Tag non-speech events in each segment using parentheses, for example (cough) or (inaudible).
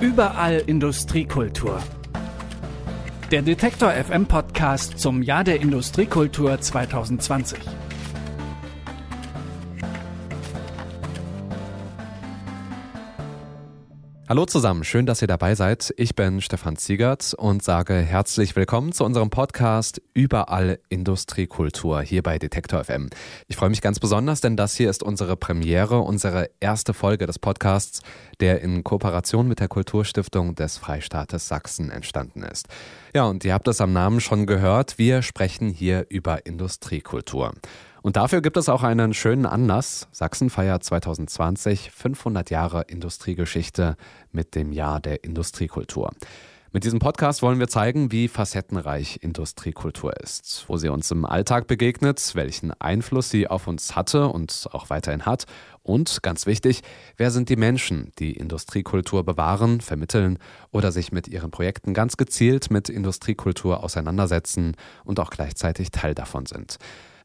Überall Industriekultur. Der Detektor FM Podcast zum Jahr der Industriekultur 2020. Hallo zusammen, schön, dass ihr dabei seid. Ich bin Stefan Ziegert und sage herzlich willkommen zu unserem Podcast Überall Industriekultur hier bei Detektor FM. Ich freue mich ganz besonders, denn das hier ist unsere Premiere, unsere erste Folge des Podcasts, der in Kooperation mit der Kulturstiftung des Freistaates Sachsen entstanden ist. Ja, und ihr habt es am Namen schon gehört, wir sprechen hier über Industriekultur. Und dafür gibt es auch einen schönen Anlass. Sachsen feiert 2020 500 Jahre Industriegeschichte mit dem Jahr der Industriekultur. Mit diesem Podcast wollen wir zeigen, wie facettenreich Industriekultur ist, wo sie uns im Alltag begegnet, welchen Einfluss sie auf uns hatte und auch weiterhin hat und, ganz wichtig, wer sind die Menschen, die Industriekultur bewahren, vermitteln oder sich mit ihren Projekten ganz gezielt mit Industriekultur auseinandersetzen und auch gleichzeitig Teil davon sind.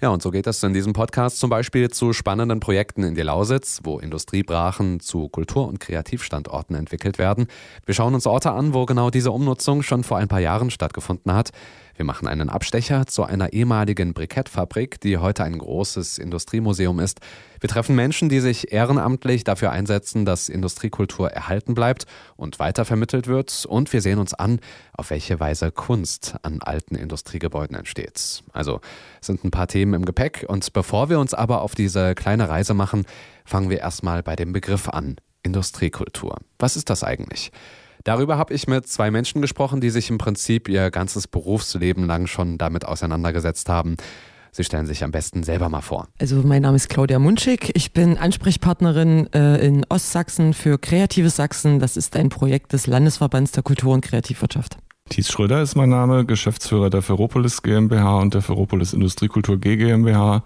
Ja, und so geht es in diesem Podcast zum Beispiel zu spannenden Projekten in der Lausitz, wo Industriebrachen zu Kultur- und Kreativstandorten entwickelt werden. Wir schauen uns Orte an, wo genau diese Umnutzung schon vor ein paar Jahren stattgefunden hat. Wir machen einen Abstecher zu einer ehemaligen Brikettfabrik, die heute ein großes Industriemuseum ist. Wir treffen Menschen, die sich ehrenamtlich dafür einsetzen, dass Industriekultur erhalten bleibt und weitervermittelt wird. Und wir sehen uns an, auf welche Weise Kunst an alten Industriegebäuden entsteht. Also sind ein paar Themen im Gepäck. Und bevor wir uns aber auf diese kleine Reise machen, fangen wir erstmal bei dem Begriff an. Industriekultur. Was ist das eigentlich? Darüber habe ich mit zwei Menschen gesprochen, die sich im Prinzip ihr ganzes Berufsleben lang schon damit auseinandergesetzt haben. Sie stellen sich am besten selber mal vor. Also mein Name ist Claudia Munschig. Ich bin Ansprechpartnerin äh, in Ostsachsen für Kreatives Sachsen. Das ist ein Projekt des Landesverbands der Kultur- und Kreativwirtschaft. Thies Schröder ist mein Name, Geschäftsführer der Ferropolis GmbH und der Ferropolis Industriekultur G GmbH.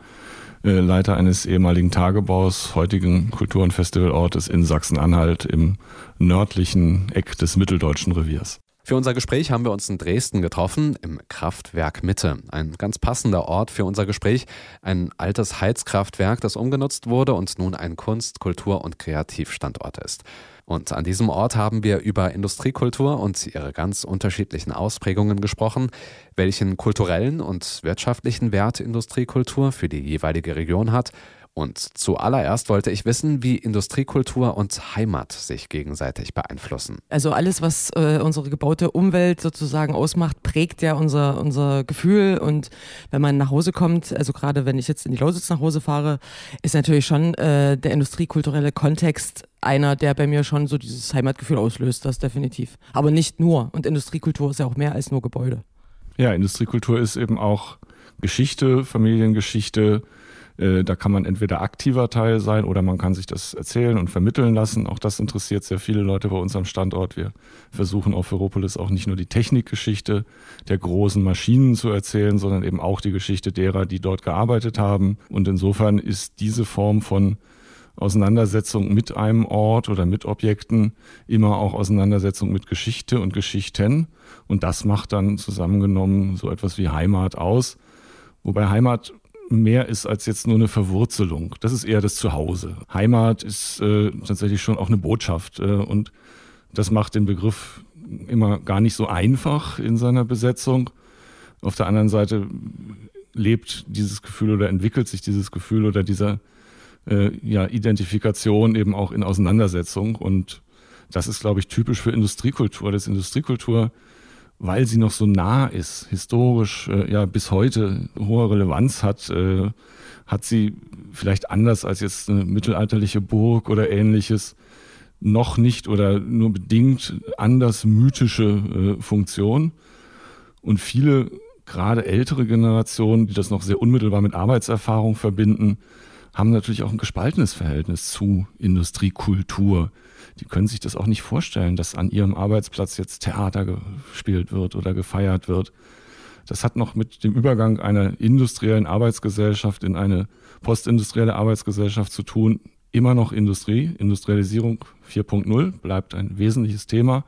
Äh, Leiter eines ehemaligen Tagebaus, heutigen Kultur- und Festivalortes in Sachsen-Anhalt im nördlichen Eck des mitteldeutschen Reviers. Für unser Gespräch haben wir uns in Dresden getroffen, im Kraftwerk Mitte. Ein ganz passender Ort für unser Gespräch. Ein altes Heizkraftwerk, das umgenutzt wurde und nun ein Kunst-, Kultur- und Kreativstandort ist. Und an diesem Ort haben wir über Industriekultur und ihre ganz unterschiedlichen Ausprägungen gesprochen, welchen kulturellen und wirtschaftlichen Wert Industriekultur für die jeweilige Region hat und zuallererst wollte ich wissen, wie Industriekultur und Heimat sich gegenseitig beeinflussen. Also alles, was äh, unsere gebaute Umwelt sozusagen ausmacht, prägt ja unser, unser Gefühl. Und wenn man nach Hause kommt, also gerade wenn ich jetzt in die Lausitz nach Hause fahre, ist natürlich schon äh, der industriekulturelle Kontext einer, der bei mir schon so dieses Heimatgefühl auslöst, das definitiv. Aber nicht nur. Und Industriekultur ist ja auch mehr als nur Gebäude. Ja, Industriekultur ist eben auch Geschichte, Familiengeschichte, äh, da kann man entweder aktiver Teil sein oder man kann sich das erzählen und vermitteln lassen. Auch das interessiert sehr viele Leute bei uns am Standort. Wir versuchen auf Ferropolis auch nicht nur die Technikgeschichte der großen Maschinen zu erzählen, sondern eben auch die Geschichte derer, die dort gearbeitet haben. Und insofern ist diese Form von Auseinandersetzung mit einem Ort oder mit Objekten immer auch Auseinandersetzung mit Geschichte und Geschichten. Und das macht dann zusammengenommen so etwas wie Heimat aus. Wobei Heimat mehr ist als jetzt nur eine Verwurzelung. Das ist eher das Zuhause. Heimat ist äh, tatsächlich schon auch eine Botschaft. Äh, und das macht den Begriff immer gar nicht so einfach in seiner Besetzung. Auf der anderen Seite lebt dieses Gefühl oder entwickelt sich dieses Gefühl oder dieser äh, ja, Identifikation eben auch in Auseinandersetzung. Und das ist, glaube ich, typisch für Industriekultur. Das Industriekultur weil sie noch so nah ist, historisch äh, ja bis heute hohe Relevanz hat, äh, hat sie vielleicht anders als jetzt eine mittelalterliche Burg oder ähnliches noch nicht oder nur bedingt anders mythische äh, Funktion. Und viele, gerade ältere Generationen, die das noch sehr unmittelbar mit Arbeitserfahrung verbinden, haben natürlich auch ein gespaltenes Verhältnis zu Industriekultur die können sich das auch nicht vorstellen, dass an ihrem Arbeitsplatz jetzt Theater gespielt wird oder gefeiert wird. Das hat noch mit dem Übergang einer industriellen Arbeitsgesellschaft in eine postindustrielle Arbeitsgesellschaft zu tun. Immer noch Industrie, Industrialisierung 4.0 bleibt ein wesentliches Thema,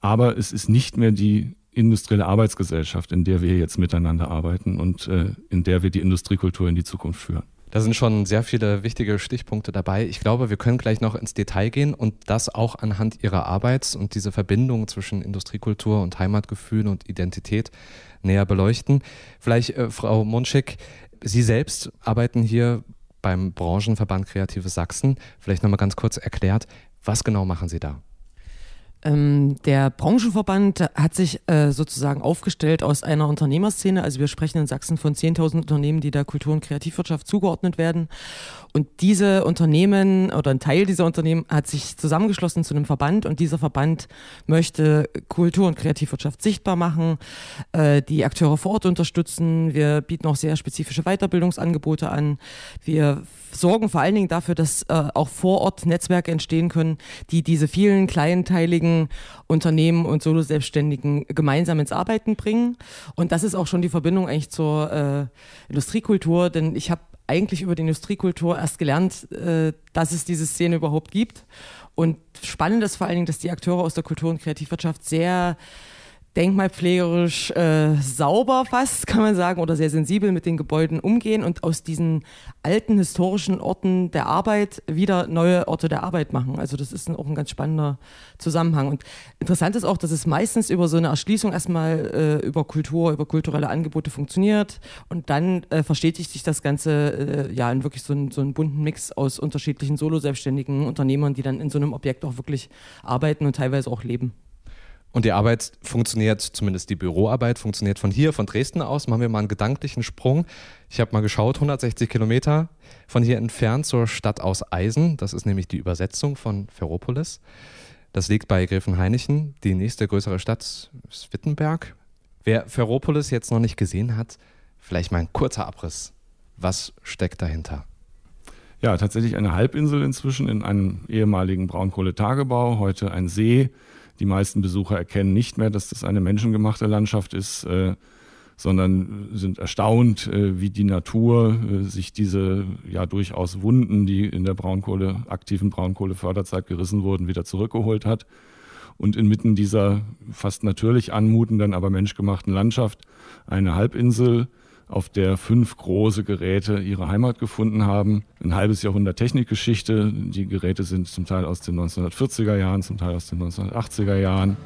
aber es ist nicht mehr die industrielle Arbeitsgesellschaft, in der wir jetzt miteinander arbeiten und äh, in der wir die Industriekultur in die Zukunft führen. Da sind schon sehr viele wichtige Stichpunkte dabei. Ich glaube, wir können gleich noch ins Detail gehen und das auch anhand Ihrer Arbeit und diese Verbindung zwischen Industriekultur und Heimatgefühl und Identität näher beleuchten. Vielleicht, äh, Frau Munschik, Sie selbst arbeiten hier beim Branchenverband Kreatives Sachsen. Vielleicht nochmal ganz kurz erklärt, was genau machen Sie da? Ähm, der Branchenverband hat sich äh, sozusagen aufgestellt aus einer Unternehmerszene. Also wir sprechen in Sachsen von 10.000 Unternehmen, die der Kultur- und Kreativwirtschaft zugeordnet werden. Und diese Unternehmen oder ein Teil dieser Unternehmen hat sich zusammengeschlossen zu einem Verband und dieser Verband möchte Kultur- und Kreativwirtschaft sichtbar machen, äh, die Akteure vor Ort unterstützen. Wir bieten auch sehr spezifische Weiterbildungsangebote an. Wir sorgen vor allen Dingen dafür, dass äh, auch vor Ort Netzwerke entstehen können, die diese vielen kleinteiligen Unternehmen und Solo-Selbstständigen gemeinsam ins Arbeiten bringen. Und das ist auch schon die Verbindung eigentlich zur äh, Industriekultur, denn ich habe eigentlich über die Industriekultur erst gelernt, äh, dass es diese Szene überhaupt gibt. Und spannend ist vor allen Dingen, dass die Akteure aus der Kultur- und Kreativwirtschaft sehr denkmalpflegerisch äh, sauber fast, kann man sagen, oder sehr sensibel mit den Gebäuden umgehen und aus diesen alten historischen Orten der Arbeit wieder neue Orte der Arbeit machen. Also das ist ein, auch ein ganz spannender Zusammenhang. Und interessant ist auch, dass es meistens über so eine Erschließung erstmal äh, über Kultur, über kulturelle Angebote funktioniert und dann äh, verstetigt sich das Ganze äh, ja in wirklich so, ein, so einen bunten Mix aus unterschiedlichen Solo-selbstständigen Unternehmern, die dann in so einem Objekt auch wirklich arbeiten und teilweise auch leben. Und die Arbeit funktioniert, zumindest die Büroarbeit, funktioniert von hier, von Dresden aus. Machen wir mal einen gedanklichen Sprung. Ich habe mal geschaut, 160 Kilometer von hier entfernt zur Stadt aus Eisen. Das ist nämlich die Übersetzung von Ferropolis. Das liegt bei Gräfenhainichen. Die nächste größere Stadt ist Wittenberg. Wer Ferropolis jetzt noch nicht gesehen hat, vielleicht mal ein kurzer Abriss. Was steckt dahinter? Ja, tatsächlich eine Halbinsel inzwischen in einem ehemaligen Braunkohletagebau, heute ein See die meisten Besucher erkennen nicht mehr, dass das eine menschengemachte Landschaft ist, äh, sondern sind erstaunt, äh, wie die Natur äh, sich diese ja durchaus Wunden, die in der Braunkohle, aktiven Braunkohleförderzeit gerissen wurden, wieder zurückgeholt hat. Und inmitten dieser fast natürlich anmutenden, aber menschgemachten Landschaft eine Halbinsel, auf der fünf große Geräte ihre Heimat gefunden haben. Ein halbes Jahrhundert Technikgeschichte. Die Geräte sind zum Teil aus den 1940er Jahren, zum Teil aus den 1980er Jahren.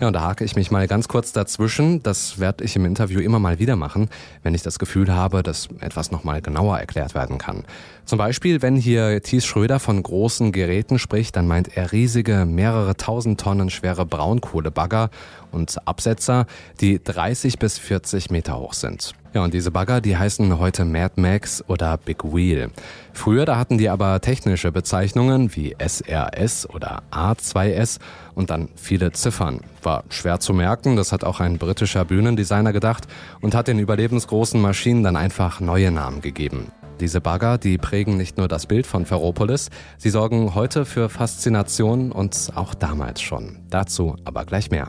Ja, und da hake ich mich mal ganz kurz dazwischen. Das werde ich im Interview immer mal wieder machen, wenn ich das Gefühl habe, dass etwas nochmal genauer erklärt werden kann. Zum Beispiel, wenn hier Thies Schröder von großen Geräten spricht, dann meint er riesige, mehrere tausend Tonnen schwere Braunkohlebagger und Absetzer, die 30 bis 40 Meter hoch sind. Ja, und diese Bagger, die heißen heute Mad Max oder Big Wheel. Früher, da hatten die aber technische Bezeichnungen wie SRS oder A2S und dann viele Ziffern. War schwer zu merken, das hat auch ein britischer Bühnendesigner gedacht und hat den überlebensgroßen Maschinen dann einfach neue Namen gegeben. Diese Bagger, die prägen nicht nur das Bild von Ferropolis, sie sorgen heute für Faszination und auch damals schon. Dazu aber gleich mehr.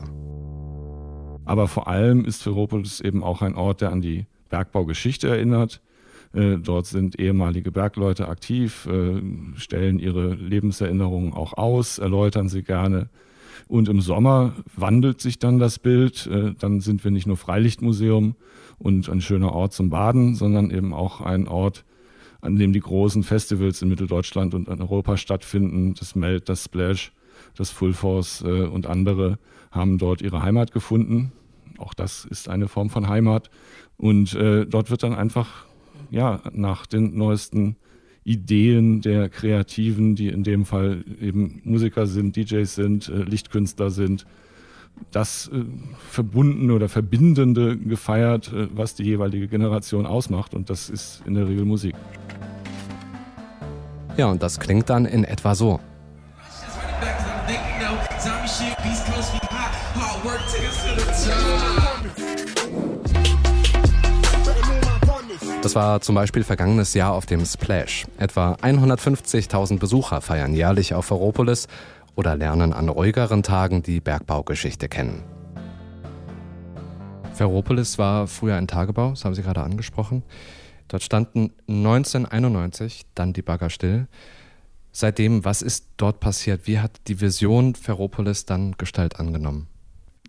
Aber vor allem ist Ferropolis eben auch ein Ort, der an die Bergbaugeschichte erinnert. Äh, dort sind ehemalige Bergleute aktiv, äh, stellen ihre Lebenserinnerungen auch aus, erläutern sie gerne. Und im Sommer wandelt sich dann das Bild. Äh, dann sind wir nicht nur Freilichtmuseum und ein schöner Ort zum Baden, sondern eben auch ein Ort, an dem die großen Festivals in Mitteldeutschland und in Europa stattfinden. Das Melt, das Splash, das Full Force und andere haben dort ihre Heimat gefunden. Auch das ist eine Form von Heimat. Und äh, dort wird dann einfach ja, nach den neuesten Ideen der Kreativen, die in dem Fall eben Musiker sind, DJs sind, äh, Lichtkünstler sind, das äh, Verbundene oder Verbindende gefeiert, äh, was die jeweilige Generation ausmacht. Und das ist in der Regel Musik. Ja, und das klingt dann in etwa so. Das war zum Beispiel vergangenes Jahr auf dem Splash. Etwa 150.000 Besucher feiern jährlich auf Ferropolis oder lernen an ruhigeren Tagen die Bergbaugeschichte kennen. Ferropolis war früher ein Tagebau, das haben Sie gerade angesprochen. Dort standen 1991 dann die Bagger still. Seitdem, was ist dort passiert? Wie hat die Vision Ferropolis dann Gestalt angenommen?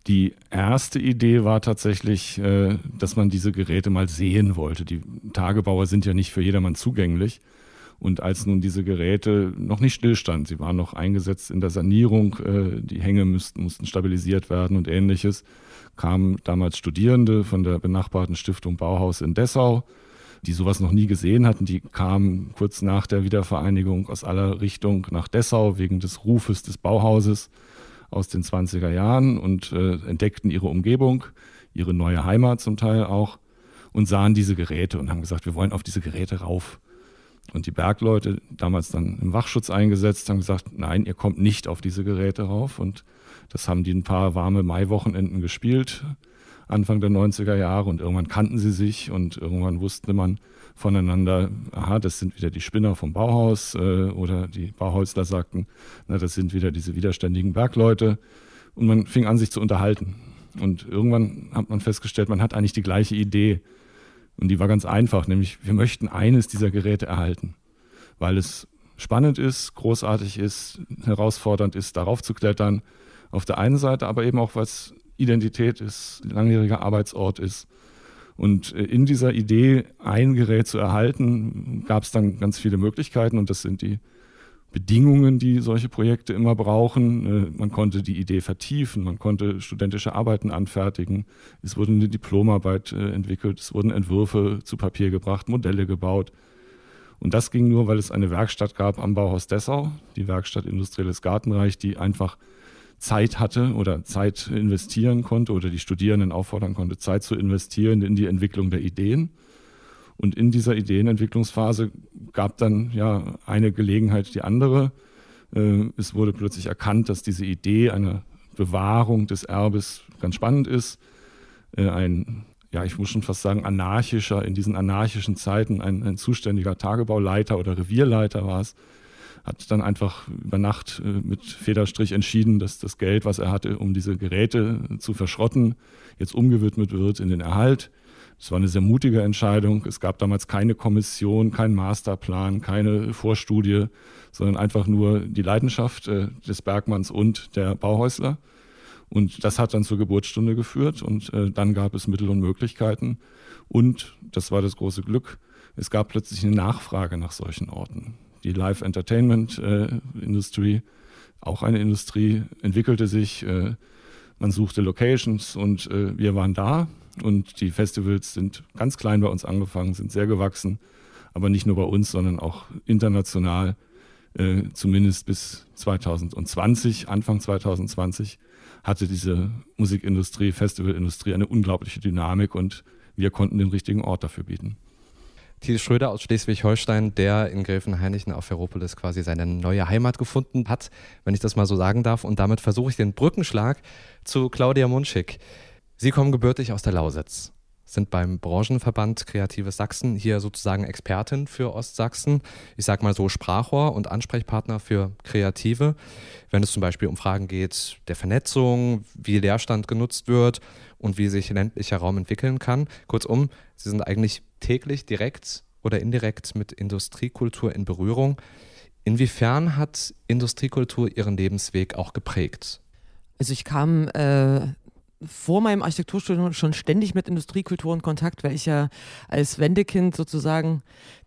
Die erste Idee war tatsächlich, äh, dass man diese Geräte mal sehen wollte. Die Tagebauer sind ja nicht für jedermann zugänglich. Und als nun diese Geräte noch nicht stillstanden, sie waren noch eingesetzt in der Sanierung, äh, die Hänge müssten, mussten stabilisiert werden und ähnliches, kamen damals Studierende von der benachbarten Stiftung Bauhaus in Dessau, die sowas noch nie gesehen hatten. Die kamen kurz nach der Wiedervereinigung aus aller Richtung nach Dessau wegen des Rufes des Bauhauses aus den 20er Jahren und äh, entdeckten ihre Umgebung, ihre neue Heimat zum Teil auch und sahen diese Geräte und haben gesagt, wir wollen auf diese Geräte rauf. Und die Bergleute, damals dann im Wachschutz eingesetzt, haben gesagt, nein, ihr kommt nicht auf diese Geräte rauf. Und das haben die ein paar warme Maiwochenenden gespielt, Anfang der 90er Jahre. Und irgendwann kannten sie sich und irgendwann wusste man voneinander, aha, das sind wieder die Spinner vom Bauhaus. Äh, oder die Bauhäusler sagten, na, das sind wieder diese widerständigen Bergleute. Und man fing an, sich zu unterhalten. Und irgendwann hat man festgestellt, man hat eigentlich die gleiche Idee. Und die war ganz einfach, nämlich wir möchten eines dieser Geräte erhalten, weil es spannend ist, großartig ist, herausfordernd ist, darauf zu klettern. Auf der einen Seite, aber eben auch, weil es Identität ist, langjähriger Arbeitsort ist. Und äh, in dieser Idee, ein Gerät zu erhalten, gab es dann ganz viele Möglichkeiten und das sind die Bedingungen, die solche Projekte immer brauchen. Äh, man konnte die Idee vertiefen, man konnte studentische Arbeiten anfertigen, es wurde eine Diplomarbeit äh, entwickelt, es wurden Entwürfe zu Papier gebracht, Modelle gebaut. Und das ging nur, weil es eine Werkstatt gab am Bauhaus Dessau, die Werkstatt Industrielles Gartenreich, die einfach Zeit hatte oder Zeit investieren konnte oder die Studierenden auffordern konnte, Zeit zu investieren in die Entwicklung der Ideen. Und in dieser Ideenentwicklungsphase gab dann ja eine Gelegenheit die andere. Äh, es wurde plötzlich erkannt, dass diese Idee einer Bewahrung des Erbes ganz spannend ist. Äh, ein, ja, ich muss schon fast sagen, anarchischer, in diesen anarchischen Zeiten ein, ein zuständiger Tagebauleiter oder Revierleiter war es, hat dann einfach über Nacht äh, mit Federstrich entschieden, dass das Geld, was er hatte, um diese Geräte zu verschrotten, jetzt umgewidmet wird in den Erhalt. Es war eine sehr mutige Entscheidung. Es gab damals keine Kommission, keinen Masterplan, keine Vorstudie, sondern einfach nur die Leidenschaft äh, des Bergmanns und der Bauhäusler. Und das hat dann zur Geburtsstunde geführt und äh, dann gab es Mittel und Möglichkeiten. Und, das war das große Glück, es gab plötzlich eine Nachfrage nach solchen Orten. Die Live-Entertainment-Industrie, auch eine Industrie, entwickelte sich. Äh, man suchte Locations und äh, wir waren da und die Festivals sind ganz klein bei uns angefangen, sind sehr gewachsen, aber nicht nur bei uns, sondern auch international, äh, zumindest bis 2020, Anfang 2020, hatte diese Musikindustrie, Festivalindustrie eine unglaubliche Dynamik und wir konnten den richtigen Ort dafür bieten. Thiel Schröder aus Schleswig-Holstein, der in Gräfenhainichen auf Ferropolis quasi seine neue Heimat gefunden hat, wenn ich das mal so sagen darf. Und damit versuche ich den Brückenschlag zu Claudia Munschik. Sie kommen gebürtig aus der Lausitz, sind beim Branchenverband Kreatives Sachsen hier sozusagen Expertin für Ostsachsen. Ich sage mal so Sprachrohr und Ansprechpartner für Kreative, wenn es zum Beispiel um Fragen geht der Vernetzung, wie Leerstand genutzt wird und wie sich ländlicher Raum entwickeln kann. Kurzum, Sie sind eigentlich täglich direkt oder indirekt mit Industriekultur in Berührung. Inwiefern hat Industriekultur Ihren Lebensweg auch geprägt? Also ich kam äh, vor meinem Architekturstudium schon ständig mit Industriekultur in Kontakt, weil ich ja als Wendekind sozusagen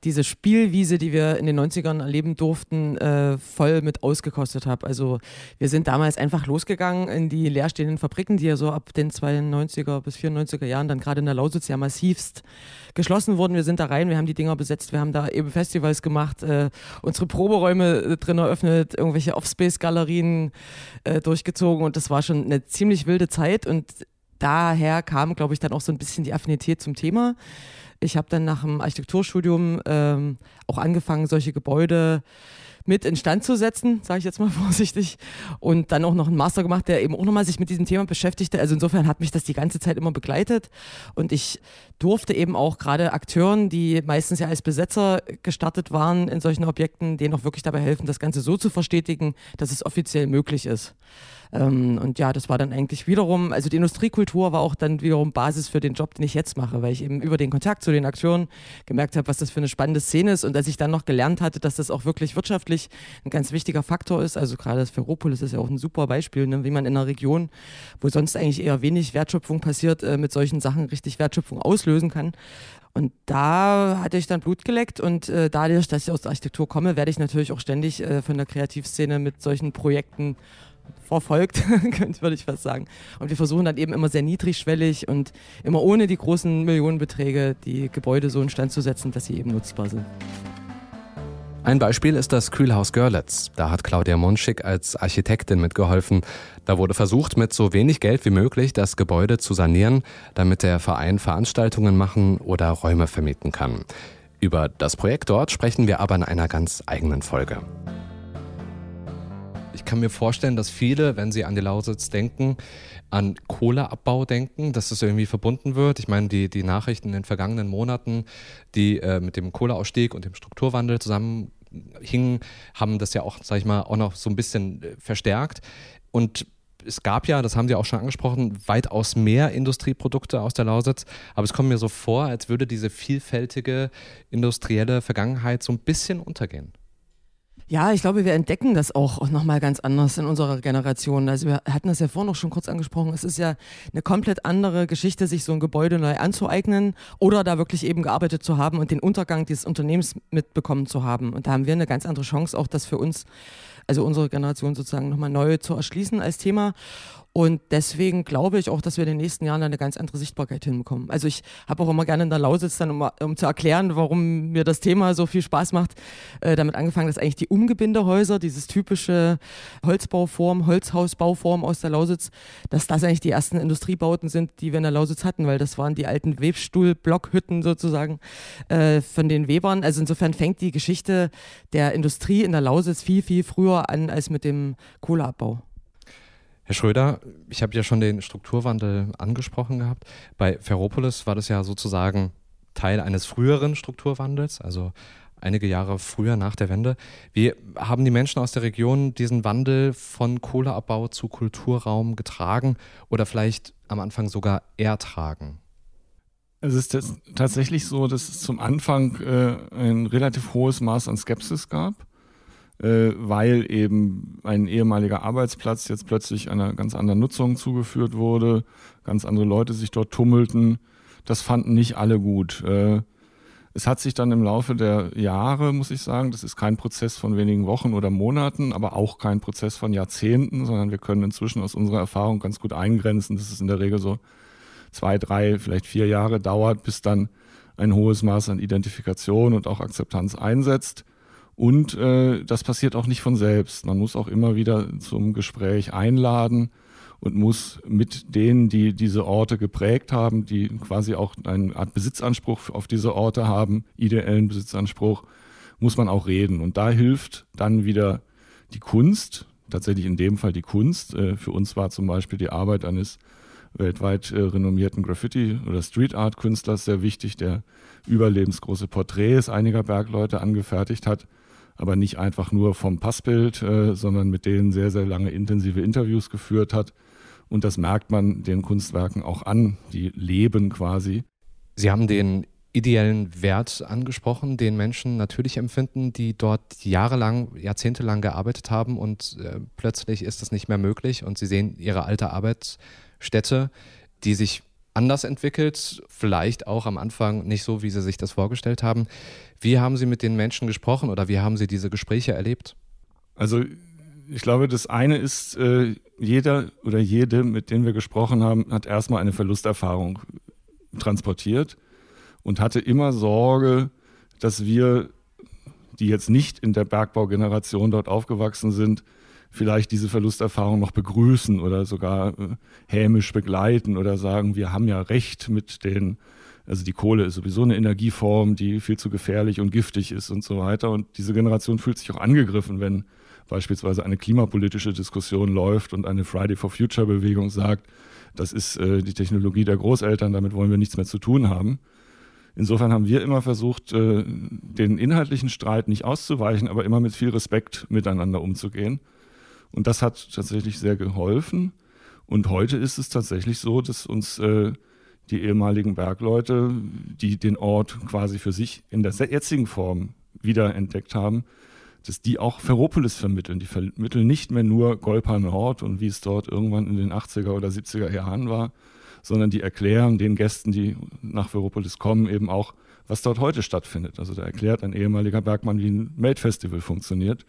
diese Spielwiese, die wir in den 90ern erleben durften, äh, voll mit ausgekostet habe. Also wir sind damals einfach losgegangen in die leerstehenden Fabriken, die ja so ab den 92er bis 94er Jahren dann gerade in der Lausitz ja massivst geschlossen wurden. Wir sind da rein, wir haben die Dinger besetzt, wir haben da eben Festivals gemacht, äh, unsere Proberäume äh, drin eröffnet, irgendwelche Offspace-Galerien äh, durchgezogen und das war schon eine ziemlich wilde Zeit und daher kam, glaube ich, dann auch so ein bisschen die Affinität zum Thema. Ich habe dann nach dem Architekturstudium ähm, auch angefangen, solche Gebäude mit instand zu setzen, sage ich jetzt mal (laughs) vorsichtig. Und dann auch noch einen Master gemacht, der eben auch nochmal sich mit diesem Thema beschäftigte. Also insofern hat mich das die ganze Zeit immer begleitet. Und ich durfte eben auch gerade Akteuren, die meistens ja als Besetzer gestartet waren in solchen Objekten, denen auch wirklich dabei helfen, das Ganze so zu verstetigen, dass es offiziell möglich ist. Ähm, und ja, das war dann eigentlich wiederum, also die Industriekultur war auch dann wiederum Basis für den Job, den ich jetzt mache, weil ich eben über den Kontakt zu den Akteuren gemerkt habe, was das für eine spannende Szene ist und als ich dann noch gelernt hatte, dass das auch wirklich wirtschaftlich ein ganz wichtiger Faktor ist. Also gerade das Ferropolis ist ja auch ein super Beispiel, ne? wie man in einer Region, wo sonst eigentlich eher wenig Wertschöpfung passiert, äh, mit solchen Sachen richtig Wertschöpfung auslösen kann. Und da hatte ich dann Blut geleckt und äh, dadurch, dass ich aus der Architektur komme, werde ich natürlich auch ständig äh, von der Kreativszene mit solchen Projekten verfolgt, (laughs) würde ich fast sagen. Und wir versuchen dann eben immer sehr niedrigschwellig und immer ohne die großen Millionenbeträge die Gebäude so instand zu setzen, dass sie eben nutzbar sind. Ein Beispiel ist das Kühlhaus Görlitz. Da hat Claudia Monschik als Architektin mitgeholfen. Da wurde versucht, mit so wenig Geld wie möglich das Gebäude zu sanieren, damit der Verein Veranstaltungen machen oder Räume vermieten kann. Über das Projekt dort sprechen wir aber in einer ganz eigenen Folge. Ich kann mir vorstellen, dass viele, wenn sie an die Lausitz denken, an Kohleabbau denken, dass es irgendwie verbunden wird. Ich meine, die, die Nachrichten in den vergangenen Monaten, die äh, mit dem Kohleausstieg und dem Strukturwandel zusammenhingen, haben das ja auch, sag ich mal, auch noch so ein bisschen äh, verstärkt. Und es gab ja, das haben Sie auch schon angesprochen, weitaus mehr Industrieprodukte aus der Lausitz. Aber es kommt mir so vor, als würde diese vielfältige industrielle Vergangenheit so ein bisschen untergehen. Ja, ich glaube, wir entdecken das auch nochmal ganz anders in unserer Generation. Also wir hatten das ja vorhin noch schon kurz angesprochen. Es ist ja eine komplett andere Geschichte, sich so ein Gebäude neu anzueignen oder da wirklich eben gearbeitet zu haben und den Untergang dieses Unternehmens mitbekommen zu haben. Und da haben wir eine ganz andere Chance, auch das für uns, also unsere Generation sozusagen nochmal neu zu erschließen als Thema. Und deswegen glaube ich auch, dass wir in den nächsten Jahren eine ganz andere Sichtbarkeit hinbekommen. Also ich habe auch immer gerne in der Lausitz dann, um, um, zu erklären, warum mir das Thema so viel Spaß macht, äh, damit angefangen, dass eigentlich die Umgebindehäuser, dieses typische Holzbauform, Holzhausbauform aus der Lausitz, dass das eigentlich die ersten Industriebauten sind, die wir in der Lausitz hatten, weil das waren die alten Webstuhl-Blockhütten sozusagen äh, von den Webern. Also insofern fängt die Geschichte der Industrie in der Lausitz viel, viel früher an als mit dem Kohleabbau. Herr Schröder, ich habe ja schon den Strukturwandel angesprochen gehabt. Bei Ferropolis war das ja sozusagen Teil eines früheren Strukturwandels, also einige Jahre früher nach der Wende. Wie haben die Menschen aus der Region diesen Wandel von Kohleabbau zu Kulturraum getragen oder vielleicht am Anfang sogar ertragen? Es ist tatsächlich so, dass es zum Anfang äh, ein relativ hohes Maß an Skepsis gab äh, weil eben ein ehemaliger Arbeitsplatz jetzt plötzlich einer ganz anderen Nutzung zugeführt wurde, ganz andere Leute sich dort tummelten. Das fanden nicht alle gut. Äh, es hat sich dann im Laufe der Jahre, muss ich sagen, das ist kein Prozess von wenigen Wochen oder Monaten, aber auch kein Prozess von Jahrzehnten, sondern wir können inzwischen aus unserer Erfahrung ganz gut eingrenzen, dass es in der Regel so zwei, drei, vielleicht vier Jahre dauert, bis dann ein hohes Maß an Identifikation und auch Akzeptanz einsetzt. Und äh, das passiert auch nicht von selbst. Man muss auch immer wieder zum Gespräch einladen und muss mit denen, die diese Orte geprägt haben, die quasi auch eine Art Besitzanspruch auf diese Orte haben, ideellen Besitzanspruch, muss man auch reden. Und da hilft dann wieder die Kunst, tatsächlich in dem Fall die Kunst. Äh, für uns war zum Beispiel die Arbeit eines weltweit äh, renommierten Graffiti- oder Street Art-Künstlers sehr wichtig, der überlebensgroße Porträts einiger Bergleute angefertigt hat aber nicht einfach nur vom Passbild, äh, sondern mit denen sehr, sehr lange intensive Interviews geführt hat. Und das merkt man den Kunstwerken auch an, die leben quasi. Sie haben den ideellen Wert angesprochen, den Menschen natürlich empfinden, die dort jahrelang, jahrzehntelang gearbeitet haben und äh, plötzlich ist das nicht mehr möglich und sie sehen ihre alte Arbeitsstätte, die sich anders entwickelt, vielleicht auch am Anfang nicht so, wie Sie sich das vorgestellt haben. Wie haben Sie mit den Menschen gesprochen oder wie haben Sie diese Gespräche erlebt? Also ich glaube, das eine ist, äh, jeder oder jede, mit denen wir gesprochen haben, hat erstmal eine Verlusterfahrung transportiert und hatte immer Sorge, dass wir, die jetzt nicht in der Bergbaugeneration dort aufgewachsen sind, vielleicht diese Verlusterfahrung noch begrüßen oder sogar äh, hämisch begleiten oder sagen, wir haben ja recht mit den, also die Kohle ist sowieso eine Energieform, die viel zu gefährlich und giftig ist und so weiter. Und diese Generation fühlt sich auch angegriffen, wenn beispielsweise eine klimapolitische Diskussion läuft und eine Friday for Future Bewegung sagt, das ist äh, die Technologie der Großeltern, damit wollen wir nichts mehr zu tun haben. Insofern haben wir immer versucht, äh, den inhaltlichen Streit nicht auszuweichen, aber immer mit viel Respekt miteinander umzugehen. Und das hat tatsächlich sehr geholfen. Und heute ist es tatsächlich so, dass uns äh, die ehemaligen Bergleute, die den Ort quasi für sich in der jetzigen Form wiederentdeckt haben, dass die auch Ferropolis vermitteln. Die vermitteln nicht mehr nur Golpa Nord und wie es dort irgendwann in den 80er oder 70er Jahren war, sondern die erklären den Gästen, die nach Ferropolis kommen, eben auch, was dort heute stattfindet. Also da erklärt ein ehemaliger Bergmann, wie ein Melt-Festival funktioniert.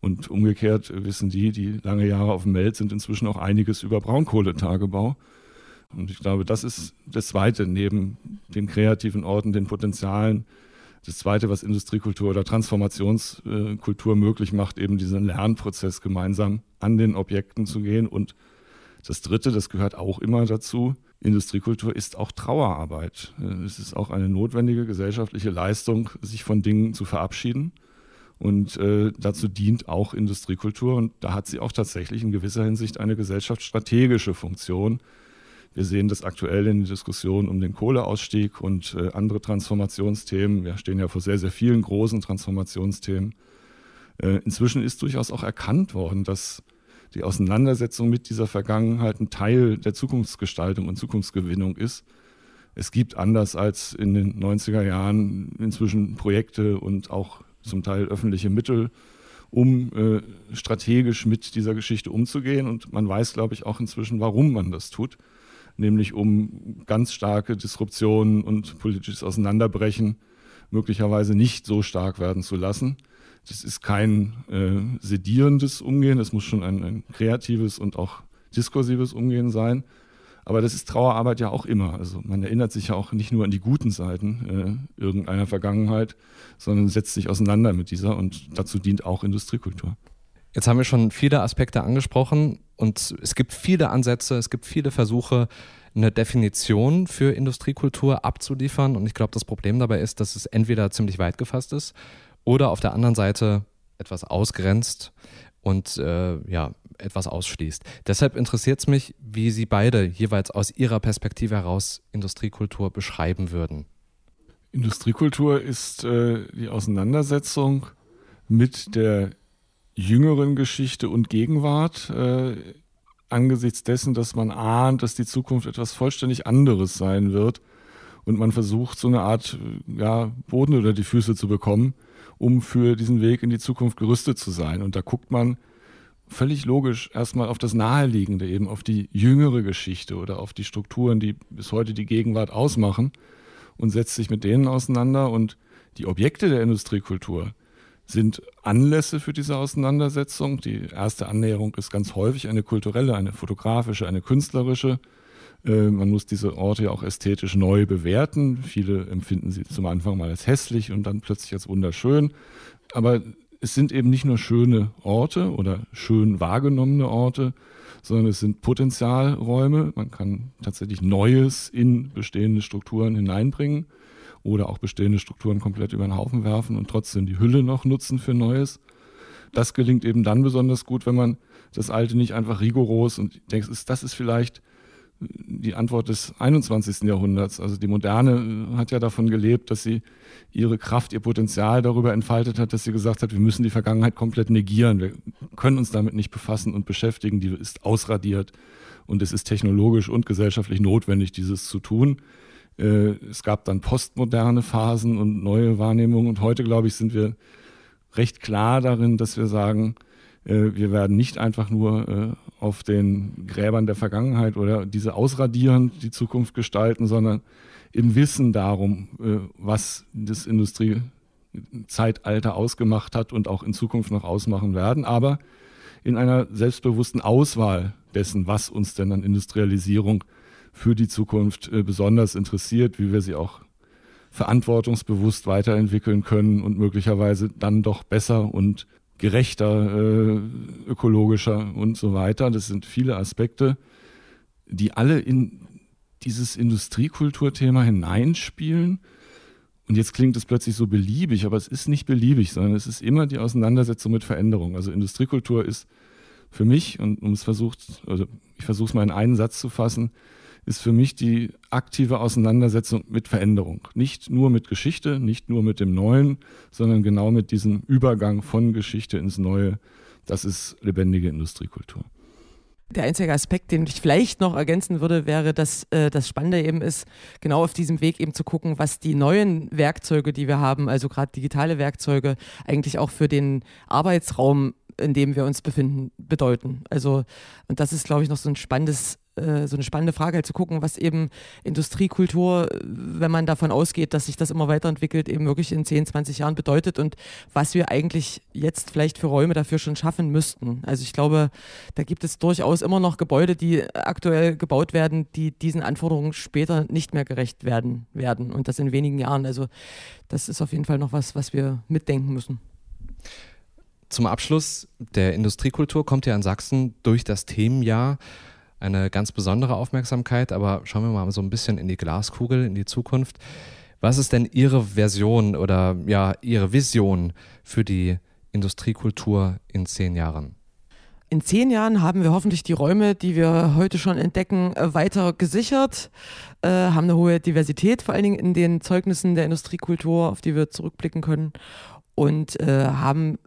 Und umgekehrt wissen die, die lange Jahre auf dem Meld sind, inzwischen auch einiges über Braunkohletagebau. Und ich glaube, das ist das Zweite, neben den kreativen Orten, den Potenzialen. Das Zweite, was Industriekultur oder Transformationskultur möglich macht, eben diesen Lernprozess gemeinsam an den Objekten zu gehen. Und das Dritte, das gehört auch immer dazu, Industriekultur ist auch Trauerarbeit. Es ist auch eine notwendige gesellschaftliche Leistung, sich von Dingen zu verabschieden. Und äh, dazu dient auch Industriekultur. Und da hat sie auch tatsächlich in gewisser Hinsicht eine gesellschaftsstrategische Funktion. Wir sehen das aktuell in der Diskussion um den Kohleausstieg und äh, andere Transformationsthemen. Wir stehen ja vor sehr, sehr vielen großen Transformationsthemen. Äh, inzwischen ist durchaus auch erkannt worden, dass die Auseinandersetzung mit dieser Vergangenheit ein Teil der Zukunftsgestaltung und Zukunftsgewinnung ist. Es gibt anders als in den 90er Jahren inzwischen Projekte und auch zum Teil öffentliche Mittel, um äh, strategisch mit dieser Geschichte umzugehen. Und man weiß, glaube ich, auch inzwischen, warum man das tut, nämlich um ganz starke Disruptionen und politisches Auseinanderbrechen möglicherweise nicht so stark werden zu lassen. Das ist kein äh, sedierendes Umgehen, das muss schon ein, ein kreatives und auch diskursives Umgehen sein. Aber das ist Trauerarbeit ja auch immer. Also man erinnert sich ja auch nicht nur an die guten Seiten äh, irgendeiner Vergangenheit, sondern setzt sich auseinander mit dieser und dazu dient auch Industriekultur. Jetzt haben wir schon viele Aspekte angesprochen und es gibt viele Ansätze, es gibt viele Versuche, eine Definition für Industriekultur abzuliefern. Und ich glaube, das Problem dabei ist, dass es entweder ziemlich weit gefasst ist oder auf der anderen Seite etwas ausgrenzt und äh, ja, etwas ausschließt. Deshalb interessiert es mich, wie Sie beide jeweils aus Ihrer Perspektive heraus Industriekultur beschreiben würden. Industriekultur ist äh, die Auseinandersetzung mit der jüngeren Geschichte und Gegenwart äh, angesichts dessen, dass man ahnt, dass die Zukunft etwas vollständig anderes sein wird und man versucht, so eine Art ja, Boden unter die Füße zu bekommen, um für diesen Weg in die Zukunft gerüstet zu sein. Und da guckt man völlig logisch erstmal auf das Naheliegende, eben auf die jüngere Geschichte oder auf die Strukturen, die bis heute die Gegenwart ausmachen und setzt sich mit denen auseinander. Und die Objekte der Industriekultur sind Anlässe für diese Auseinandersetzung. Die erste Annäherung ist ganz häufig eine kulturelle, eine fotografische, eine künstlerische. Äh, man muss diese Orte ja auch ästhetisch neu bewerten. Viele empfinden sie zum Anfang mal als hässlich und dann plötzlich als wunderschön. Aber es sind eben nicht nur schöne Orte oder schön wahrgenommene Orte, sondern es sind Potenzialräume. Man kann tatsächlich Neues in bestehende Strukturen hineinbringen oder auch bestehende Strukturen komplett über den Haufen werfen und trotzdem die Hülle noch nutzen für Neues. Das gelingt eben dann besonders gut, wenn man das Alte nicht einfach rigoros und denkt, das ist vielleicht die Antwort des 21. Jahrhunderts. Also die Moderne hat ja davon gelebt, dass sie ihre Kraft, ihr Potenzial darüber entfaltet hat, dass sie gesagt hat, wir müssen die Vergangenheit komplett negieren. Wir können uns damit nicht befassen und beschäftigen. Die ist ausradiert und es ist technologisch und gesellschaftlich notwendig, dieses zu tun. Äh, es gab dann postmoderne Phasen und neue Wahrnehmungen und heute, glaube ich, sind wir recht klar darin, dass wir sagen, äh, wir werden nicht einfach nur äh, auf den Gräbern der Vergangenheit oder diese ausradieren, die Zukunft gestalten, sondern im Wissen darum, äh, was das Industriezeitalter ausgemacht hat und auch in Zukunft noch ausmachen werden, aber in einer selbstbewussten Auswahl dessen, was uns denn an Industrialisierung für die Zukunft besonders interessiert, wie wir sie auch verantwortungsbewusst weiterentwickeln können und möglicherweise dann doch besser und gerechter, äh, ökologischer und so weiter. Das sind viele Aspekte, die alle in dieses Industriekulturthema hineinspielen. Und jetzt klingt es plötzlich so beliebig, aber es ist nicht beliebig, sondern es ist immer die Auseinandersetzung mit Veränderung. Also Industriekultur ist für mich, und um es versucht, also ich versuche es mal in einen Satz zu fassen, ist für mich die aktive Auseinandersetzung mit Veränderung. Nicht nur mit Geschichte, nicht nur mit dem Neuen, sondern genau mit diesem Übergang von Geschichte ins Neue. Das ist lebendige Industriekultur. Der einzige Aspekt, den ich vielleicht noch ergänzen würde, wäre, dass äh, das Spannende eben ist, genau auf diesem Weg eben zu gucken, was die neuen Werkzeuge, die wir haben, also gerade digitale Werkzeuge, eigentlich auch für den Arbeitsraum, in dem wir uns befinden, bedeuten. Also, und das ist, glaube ich, noch so ein spannendes äh, so eine spannende Frage, halt zu gucken, was eben Industriekultur, wenn man davon ausgeht, dass sich das immer weiterentwickelt, eben wirklich in 10, 20 Jahren bedeutet und was wir eigentlich jetzt vielleicht für Räume dafür schon schaffen müssten. Also ich glaube, da gibt es durchaus immer noch Gebäude, die aktuell gebaut werden, die diesen Anforderungen später nicht mehr gerecht werden werden und das in wenigen Jahren. Also das ist auf jeden Fall noch was, was wir mitdenken müssen. Zum Abschluss der Industriekultur kommt ja in Sachsen durch das Themenjahr eine ganz besondere Aufmerksamkeit, aber schauen wir mal so ein bisschen in die Glaskugel, in die Zukunft. Was ist denn Ihre Version oder ja, Ihre Vision für die Industriekultur in zehn Jahren? In zehn Jahren haben wir hoffentlich die Räume, die wir heute schon entdecken, äh, weiter gesichert, äh, haben eine hohe Diversität, vor allen Dingen in den Zeugnissen der Industriekultur, auf die wir zurückblicken können und äh, haben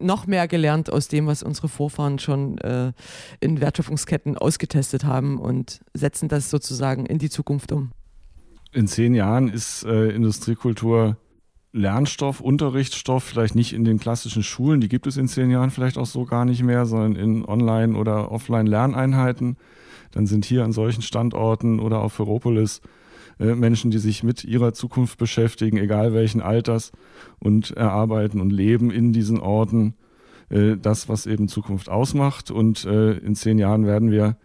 noch mehr gelernt aus dem, was unsere Vorfahren schon äh, in Wertschöpfungsketten ausgetestet haben und setzen das sozusagen in die Zukunft um. In zehn Jahren ist äh, Industriekultur Lernstoff, Unterrichtsstoff, vielleicht nicht in den klassischen Schulen, die gibt es in zehn Jahren vielleicht auch so gar nicht mehr, sondern in Online- oder Offline-Lerneinheiten. Dann sind hier an solchen Standorten oder auf Ferropolis äh, Menschen, die sich mit ihrer Zukunft beschäftigen, egal welchen Alters, und erarbeiten und leben in diesen Orten äh, das, was eben Zukunft ausmacht. Und äh, in zehn Jahren werden wir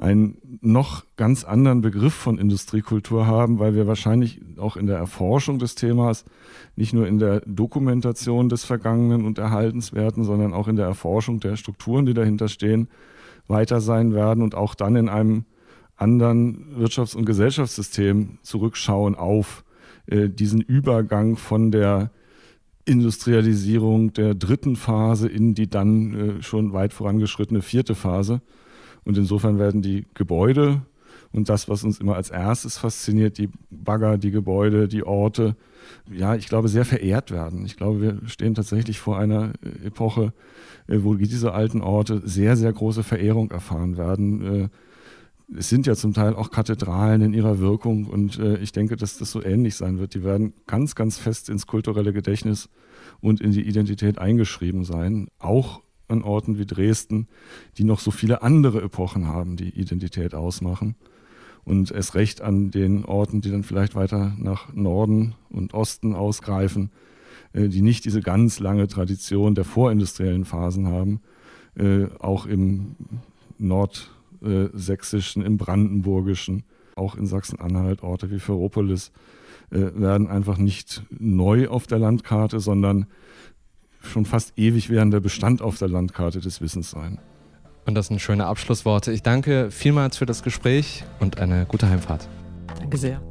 einen noch ganz anderen Begriff von Industriekultur haben, weil wir wahrscheinlich auch in der Erforschung des Themas, nicht nur in der Dokumentation des Vergangenen und Erhaltenswerten, sondern auch in der Erforschung der Strukturen, die dahinter stehen, weiter sein werden und auch dann in einem anderen Wirtschafts- und Gesellschaftssystem zurückschauen auf äh, diesen Übergang von der Industrialisierung der dritten Phase in die dann äh, schon weit vorangeschrittene vierte Phase. Und insofern werden die Gebäude und das, was uns immer als erstes fasziniert, die Bagger, die Gebäude, die Orte, ja, ich glaube, sehr verehrt werden. Ich glaube, wir stehen tatsächlich vor einer äh, Epoche, äh, wo diese alten Orte sehr, sehr große Verehrung erfahren werden. Es sind ja zum Teil auch Kathedralen in ihrer Wirkung und äh, ich denke, dass das so ähnlich sein wird. Die werden ganz, ganz fest ins kulturelle Gedächtnis und in die Identität eingeschrieben sein. Auch an Orten wie Dresden, die noch so viele andere Epochen haben, die Identität ausmachen. Und es recht an den Orten, die dann vielleicht weiter nach Norden und Osten ausgreifen, äh, die nicht diese ganz lange Tradition der vorindustriellen Phasen haben, äh, auch im Nord- äh, sächsischen, im brandenburgischen, auch in Sachsen-Anhalt, Orte wie Ferropolis, äh, werden einfach nicht neu auf der Landkarte, sondern schon fast ewig währender Bestand auf der Landkarte des Wissens sein. Und das sind schöne Abschlussworte. Ich danke vielmals für das Gespräch und eine gute Heimfahrt. Danke sehr.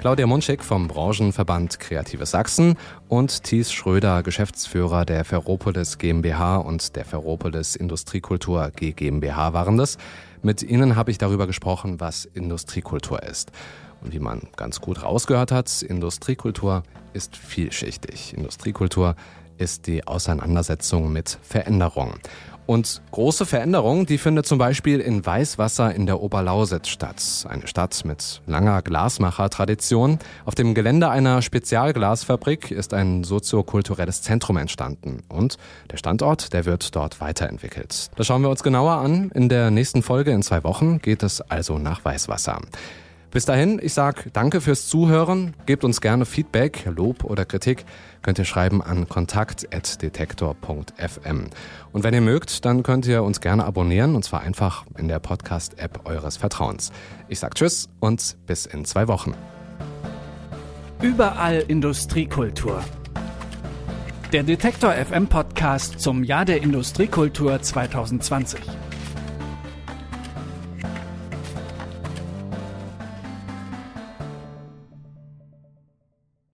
Claudia Munschik vom Branchenverband Kreatives Sachsen und Thies Schröder, Geschäftsführer der Ferropolis GmbH und der Ferropolis Industriekultur GmbH waren das. Mit ihnen habe ich darüber gesprochen, was Industriekultur ist. Und wie man ganz gut rausgehört hat, Industriekultur ist vielschichtig. Industriekultur ist die Auseinandersetzung mit Veränderung. Und große Veränderung, die findet zum Beispiel in Weißwasser in der Oberlausitz statt. Eine Stadt mit langer Glasmachertradition. Auf dem Gelände einer Spezialglasfabrik ist ein soziokulturelles Zentrum entstanden. Und der Standort, der wird dort weiterentwickelt. Das schauen wir uns genauer an. In der nächsten Folge in zwei Wochen geht es also nach Weißwasser. Bis dahin, ich sage danke fürs Zuhören. Gebt uns gerne Feedback, Lob oder Kritik. Könnt ihr schreiben an kontakt.detektor.fm. Und wenn ihr mögt, dann könnt ihr uns gerne abonnieren und zwar einfach in der Podcast-App eures Vertrauens. Ich sage Tschüss und bis in zwei Wochen. Überall Industriekultur. Der Detektor FM Podcast zum Jahr der Industriekultur 2020.